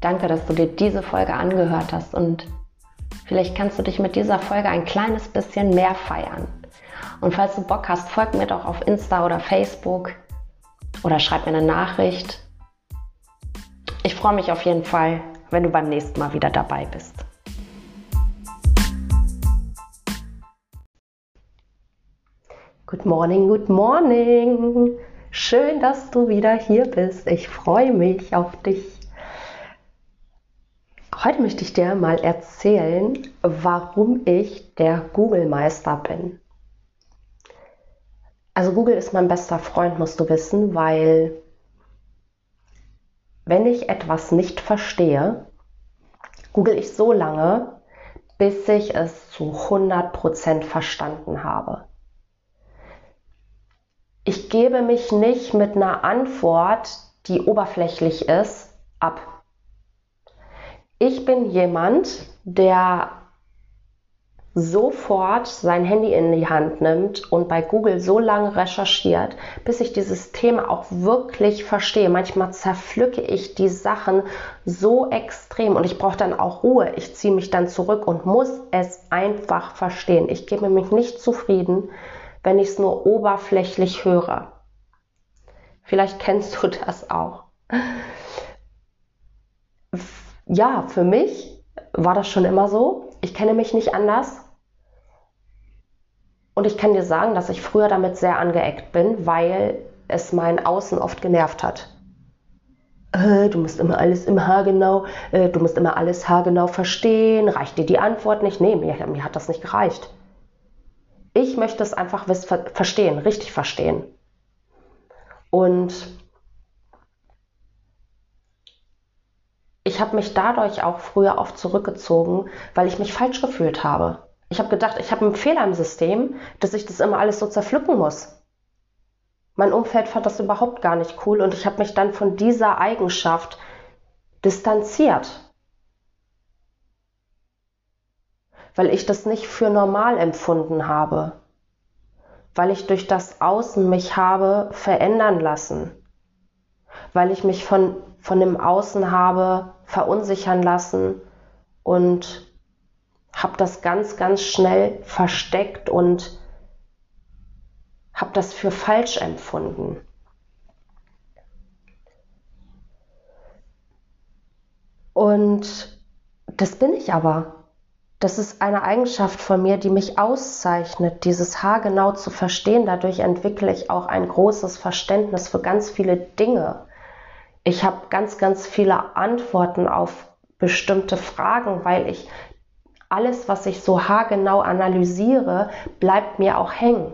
Danke, dass du dir diese Folge angehört hast und vielleicht kannst du dich mit dieser Folge ein kleines bisschen mehr feiern. Und falls du Bock hast, folg mir doch auf Insta oder Facebook oder schreib mir eine Nachricht. Ich freue mich auf jeden Fall, wenn du beim nächsten Mal wieder dabei bist. Good morning, good morning. Schön, dass du wieder hier bist. Ich freue mich auf dich. Heute möchte ich dir mal erzählen, warum ich der Google-Meister bin. Also Google ist mein bester Freund, musst du wissen, weil wenn ich etwas nicht verstehe, google ich so lange, bis ich es zu 100% verstanden habe. Ich gebe mich nicht mit einer Antwort, die oberflächlich ist, ab. Ich bin jemand, der sofort sein Handy in die Hand nimmt und bei Google so lange recherchiert, bis ich dieses Thema auch wirklich verstehe. Manchmal zerpflücke ich die Sachen so extrem und ich brauche dann auch Ruhe. Ich ziehe mich dann zurück und muss es einfach verstehen. Ich gebe mich nicht zufrieden, wenn ich es nur oberflächlich höre. Vielleicht kennst du das auch. Ja, für mich war das schon immer so. Ich kenne mich nicht anders. Und ich kann dir sagen, dass ich früher damit sehr angeeckt bin, weil es mein Außen oft genervt hat. Äh, du musst immer alles im haargenau, äh, du musst immer alles haargenau verstehen. Reicht dir die Antwort nicht? Nee, mir, mir hat das nicht gereicht. Ich möchte es einfach verstehen, richtig verstehen. Und ich habe mich dadurch auch früher oft zurückgezogen, weil ich mich falsch gefühlt habe. Ich habe gedacht, ich habe einen Fehler im System, dass ich das immer alles so zerpflücken muss. Mein Umfeld fand das überhaupt gar nicht cool und ich habe mich dann von dieser Eigenschaft distanziert. Weil ich das nicht für normal empfunden habe. Weil ich durch das Außen mich habe verändern lassen. Weil ich mich von, von dem Außen habe verunsichern lassen und habe das ganz, ganz schnell versteckt und habe das für falsch empfunden. Und das bin ich aber. Das ist eine Eigenschaft von mir, die mich auszeichnet, dieses Haar genau zu verstehen. Dadurch entwickle ich auch ein großes Verständnis für ganz viele Dinge. Ich habe ganz, ganz viele Antworten auf bestimmte Fragen, weil ich alles, was ich so haargenau analysiere, bleibt mir auch hängen.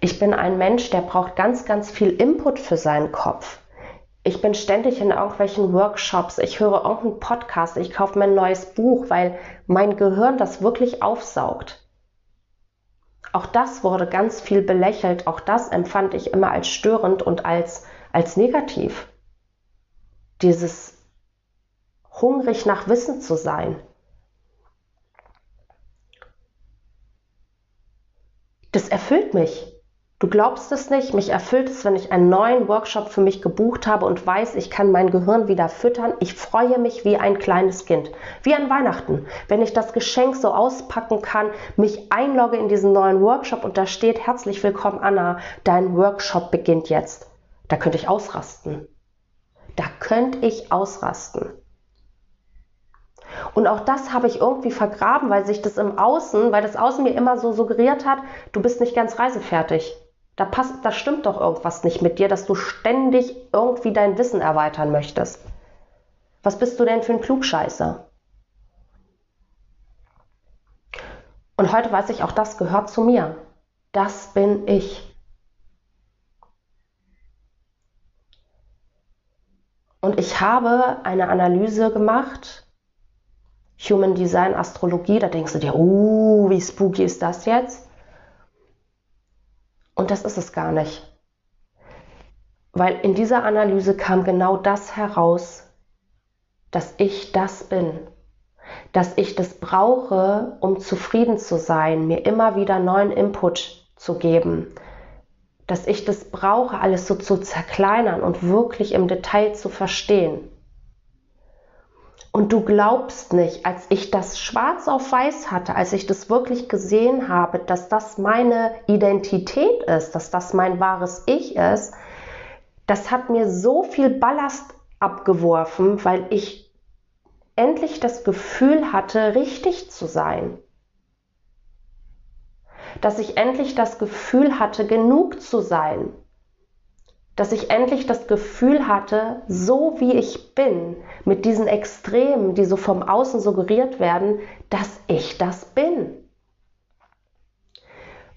Ich bin ein Mensch, der braucht ganz, ganz viel Input für seinen Kopf. Ich bin ständig in irgendwelchen Workshops, ich höre irgendeinen Podcast, ich kaufe mir ein neues Buch, weil mein Gehirn das wirklich aufsaugt. Auch das wurde ganz viel belächelt, auch das empfand ich immer als störend und als, als negativ. Dieses hungrig nach Wissen zu sein. Das erfüllt mich. Du glaubst es nicht, mich erfüllt es, wenn ich einen neuen Workshop für mich gebucht habe und weiß, ich kann mein Gehirn wieder füttern. Ich freue mich wie ein kleines Kind, wie an Weihnachten, wenn ich das Geschenk so auspacken kann, mich einlogge in diesen neuen Workshop und da steht herzlich willkommen Anna, dein Workshop beginnt jetzt. Da könnte ich ausrasten. Da könnte ich ausrasten. Und auch das habe ich irgendwie vergraben, weil sich das im Außen, weil das Außen mir immer so suggeriert hat, du bist nicht ganz reisefertig. Da passt, da stimmt doch irgendwas nicht mit dir, dass du ständig irgendwie dein Wissen erweitern möchtest. Was bist du denn für ein Klugscheißer? Und heute weiß ich, auch das gehört zu mir. Das bin ich. Und ich habe eine Analyse gemacht, Human Design Astrologie, da denkst du dir, uh, wie spooky ist das jetzt? Und das ist es gar nicht. Weil in dieser Analyse kam genau das heraus, dass ich das bin. Dass ich das brauche, um zufrieden zu sein, mir immer wieder neuen Input zu geben. Dass ich das brauche, alles so zu zerkleinern und wirklich im Detail zu verstehen. Und du glaubst nicht, als ich das schwarz auf weiß hatte, als ich das wirklich gesehen habe, dass das meine Identität ist, dass das mein wahres Ich ist, das hat mir so viel Ballast abgeworfen, weil ich endlich das Gefühl hatte, richtig zu sein. Dass ich endlich das Gefühl hatte, genug zu sein, dass ich endlich das Gefühl hatte, so wie ich bin, mit diesen Extremen, die so vom Außen suggeriert werden, dass ich das bin.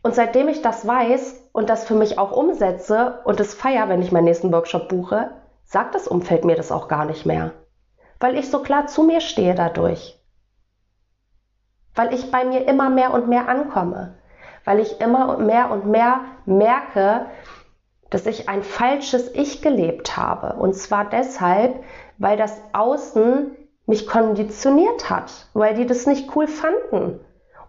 Und seitdem ich das weiß und das für mich auch umsetze und es feier, wenn ich meinen nächsten Workshop buche, sagt das Umfeld mir das auch gar nicht mehr. Weil ich so klar zu mir stehe dadurch. Weil ich bei mir immer mehr und mehr ankomme. Weil ich immer mehr und mehr merke, dass ich ein falsches Ich gelebt habe. Und zwar deshalb, weil das Außen mich konditioniert hat, weil die das nicht cool fanden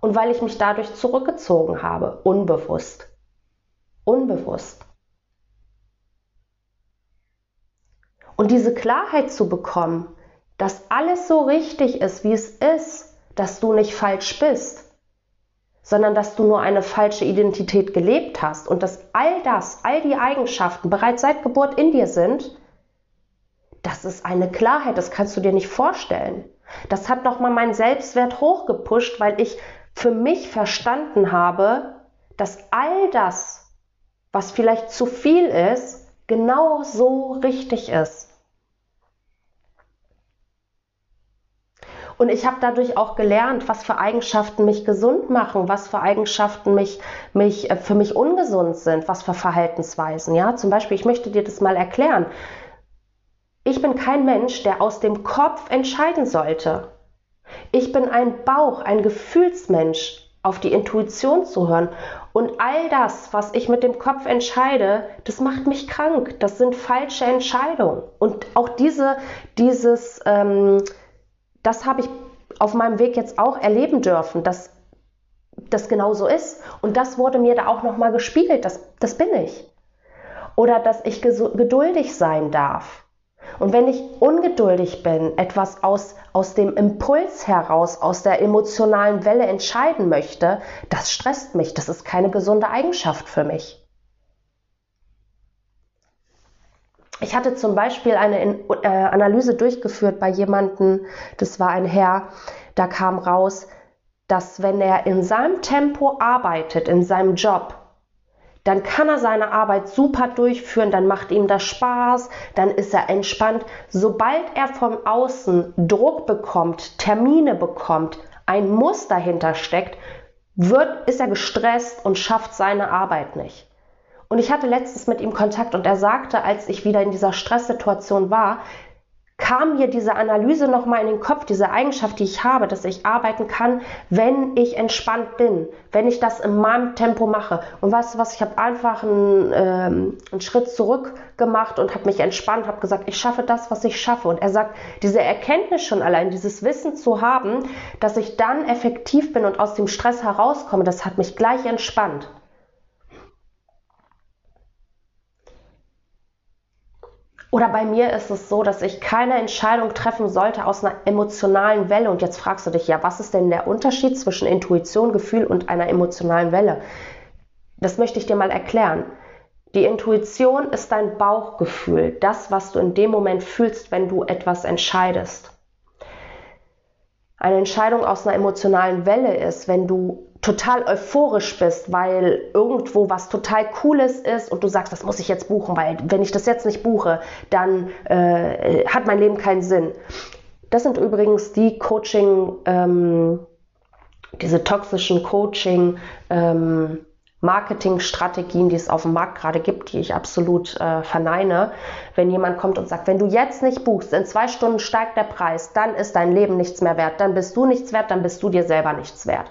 und weil ich mich dadurch zurückgezogen habe, unbewusst. Unbewusst. Und diese Klarheit zu bekommen, dass alles so richtig ist, wie es ist, dass du nicht falsch bist, sondern dass du nur eine falsche Identität gelebt hast und dass all das, all die Eigenschaften bereits seit Geburt in dir sind, das ist eine Klarheit, das kannst du dir nicht vorstellen. Das hat nochmal meinen Selbstwert hochgepusht, weil ich für mich verstanden habe, dass all das, was vielleicht zu viel ist, genau so richtig ist. Und ich habe dadurch auch gelernt, was für Eigenschaften mich gesund machen, was für Eigenschaften mich, mich äh, für mich ungesund sind, was für Verhaltensweisen. Ja, zum Beispiel, ich möchte dir das mal erklären. Ich bin kein Mensch, der aus dem Kopf entscheiden sollte. Ich bin ein Bauch, ein Gefühlsmensch, auf die Intuition zu hören. Und all das, was ich mit dem Kopf entscheide, das macht mich krank. Das sind falsche Entscheidungen. Und auch diese, dieses, ähm, das habe ich auf meinem Weg jetzt auch erleben dürfen, dass das genau so ist. Und das wurde mir da auch nochmal gespiegelt, das, das bin ich. Oder dass ich geduldig sein darf. Und wenn ich ungeduldig bin, etwas aus, aus dem Impuls heraus, aus der emotionalen Welle entscheiden möchte, das stresst mich. Das ist keine gesunde Eigenschaft für mich. Ich hatte zum Beispiel eine äh, Analyse durchgeführt bei jemandem, das war ein Herr, da kam raus, dass wenn er in seinem Tempo arbeitet, in seinem Job, dann kann er seine Arbeit super durchführen, dann macht ihm das Spaß, dann ist er entspannt. Sobald er vom Außen Druck bekommt, Termine bekommt, ein Muss dahinter steckt, wird, ist er gestresst und schafft seine Arbeit nicht. Und ich hatte letztens mit ihm Kontakt und er sagte, als ich wieder in dieser Stresssituation war, kam mir diese Analyse nochmal in den Kopf, diese Eigenschaft, die ich habe, dass ich arbeiten kann, wenn ich entspannt bin, wenn ich das in meinem Tempo mache. Und weißt du was, ich habe einfach einen, ähm, einen Schritt zurück gemacht und habe mich entspannt, habe gesagt, ich schaffe das, was ich schaffe. Und er sagt, diese Erkenntnis schon allein, dieses Wissen zu haben, dass ich dann effektiv bin und aus dem Stress herauskomme, das hat mich gleich entspannt. Oder bei mir ist es so, dass ich keine Entscheidung treffen sollte aus einer emotionalen Welle. Und jetzt fragst du dich, ja, was ist denn der Unterschied zwischen Intuition, Gefühl und einer emotionalen Welle? Das möchte ich dir mal erklären. Die Intuition ist dein Bauchgefühl, das, was du in dem Moment fühlst, wenn du etwas entscheidest. Eine Entscheidung aus einer emotionalen Welle ist, wenn du total euphorisch bist, weil irgendwo was total Cooles ist und du sagst, das muss ich jetzt buchen, weil wenn ich das jetzt nicht buche, dann äh, hat mein Leben keinen Sinn. Das sind übrigens die Coaching, ähm, diese toxischen Coaching, ähm, Marketingstrategien, die es auf dem Markt gerade gibt, die ich absolut äh, verneine. Wenn jemand kommt und sagt, wenn du jetzt nicht buchst, in zwei Stunden steigt der Preis, dann ist dein Leben nichts mehr wert, dann bist du nichts wert, dann bist du dir selber nichts wert.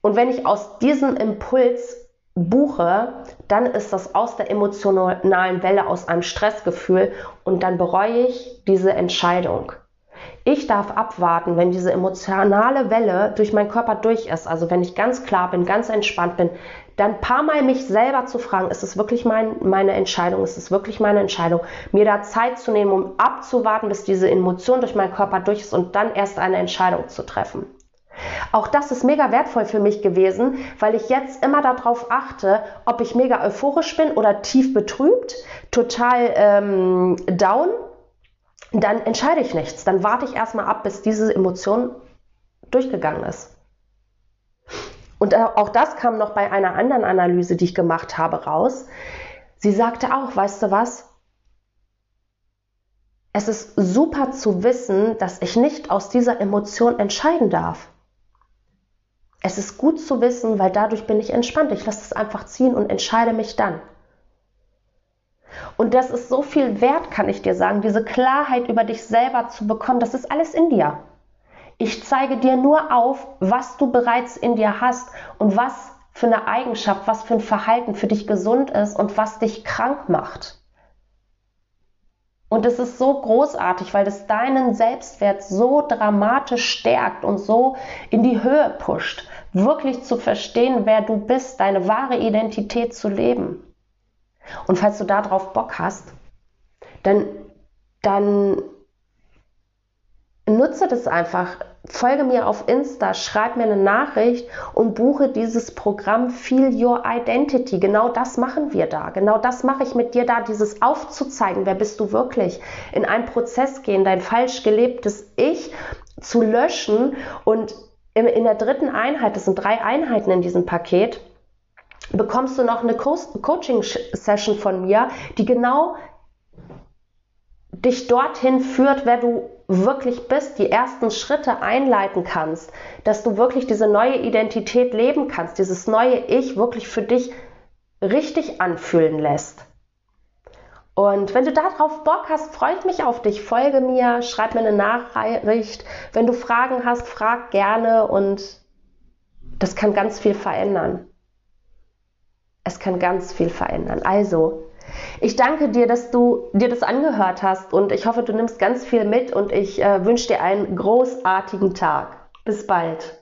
Und wenn ich aus diesem Impuls buche, dann ist das aus der emotionalen Welle, aus einem Stressgefühl und dann bereue ich diese Entscheidung. Ich darf abwarten, wenn diese emotionale Welle durch meinen Körper durch ist, also wenn ich ganz klar bin, ganz entspannt bin, dann ein paar Mal mich selber zu fragen, ist es wirklich mein, meine Entscheidung, ist es wirklich meine Entscheidung, mir da Zeit zu nehmen, um abzuwarten, bis diese Emotion durch meinen Körper durch ist und dann erst eine Entscheidung zu treffen. Auch das ist mega wertvoll für mich gewesen, weil ich jetzt immer darauf achte, ob ich mega euphorisch bin oder tief betrübt, total ähm, down. Dann entscheide ich nichts. Dann warte ich erstmal ab, bis diese Emotion durchgegangen ist. Und auch das kam noch bei einer anderen Analyse, die ich gemacht habe, raus. Sie sagte auch, weißt du was? Es ist super zu wissen, dass ich nicht aus dieser Emotion entscheiden darf. Es ist gut zu wissen, weil dadurch bin ich entspannt. Ich lasse es einfach ziehen und entscheide mich dann. Und das ist so viel wert, kann ich dir sagen, diese Klarheit über dich selber zu bekommen. Das ist alles in dir. Ich zeige dir nur auf, was du bereits in dir hast und was für eine Eigenschaft, was für ein Verhalten für dich gesund ist und was dich krank macht. Und es ist so großartig, weil es deinen Selbstwert so dramatisch stärkt und so in die Höhe pusht, wirklich zu verstehen, wer du bist, deine wahre Identität zu leben. Und falls du darauf Bock hast, dann, dann nutze das einfach. Folge mir auf Insta, schreib mir eine Nachricht und buche dieses Programm Feel Your Identity. Genau das machen wir da. Genau das mache ich mit dir da, dieses aufzuzeigen, wer bist du wirklich, in einen Prozess gehen, dein falsch gelebtes Ich zu löschen und in der dritten Einheit, das sind drei Einheiten in diesem Paket, bekommst du noch eine Coaching-Session von mir, die genau dich dorthin führt, wer du wirklich bist, die ersten Schritte einleiten kannst, dass du wirklich diese neue Identität leben kannst, dieses neue Ich wirklich für dich richtig anfühlen lässt. Und wenn du darauf Bock hast, freue ich mich auf dich. Folge mir, schreib mir eine Nachricht. Wenn du Fragen hast, frag gerne und das kann ganz viel verändern. Es kann ganz viel verändern. Also, ich danke dir, dass du dir das angehört hast und ich hoffe, du nimmst ganz viel mit und ich äh, wünsche dir einen großartigen Tag. Bis bald.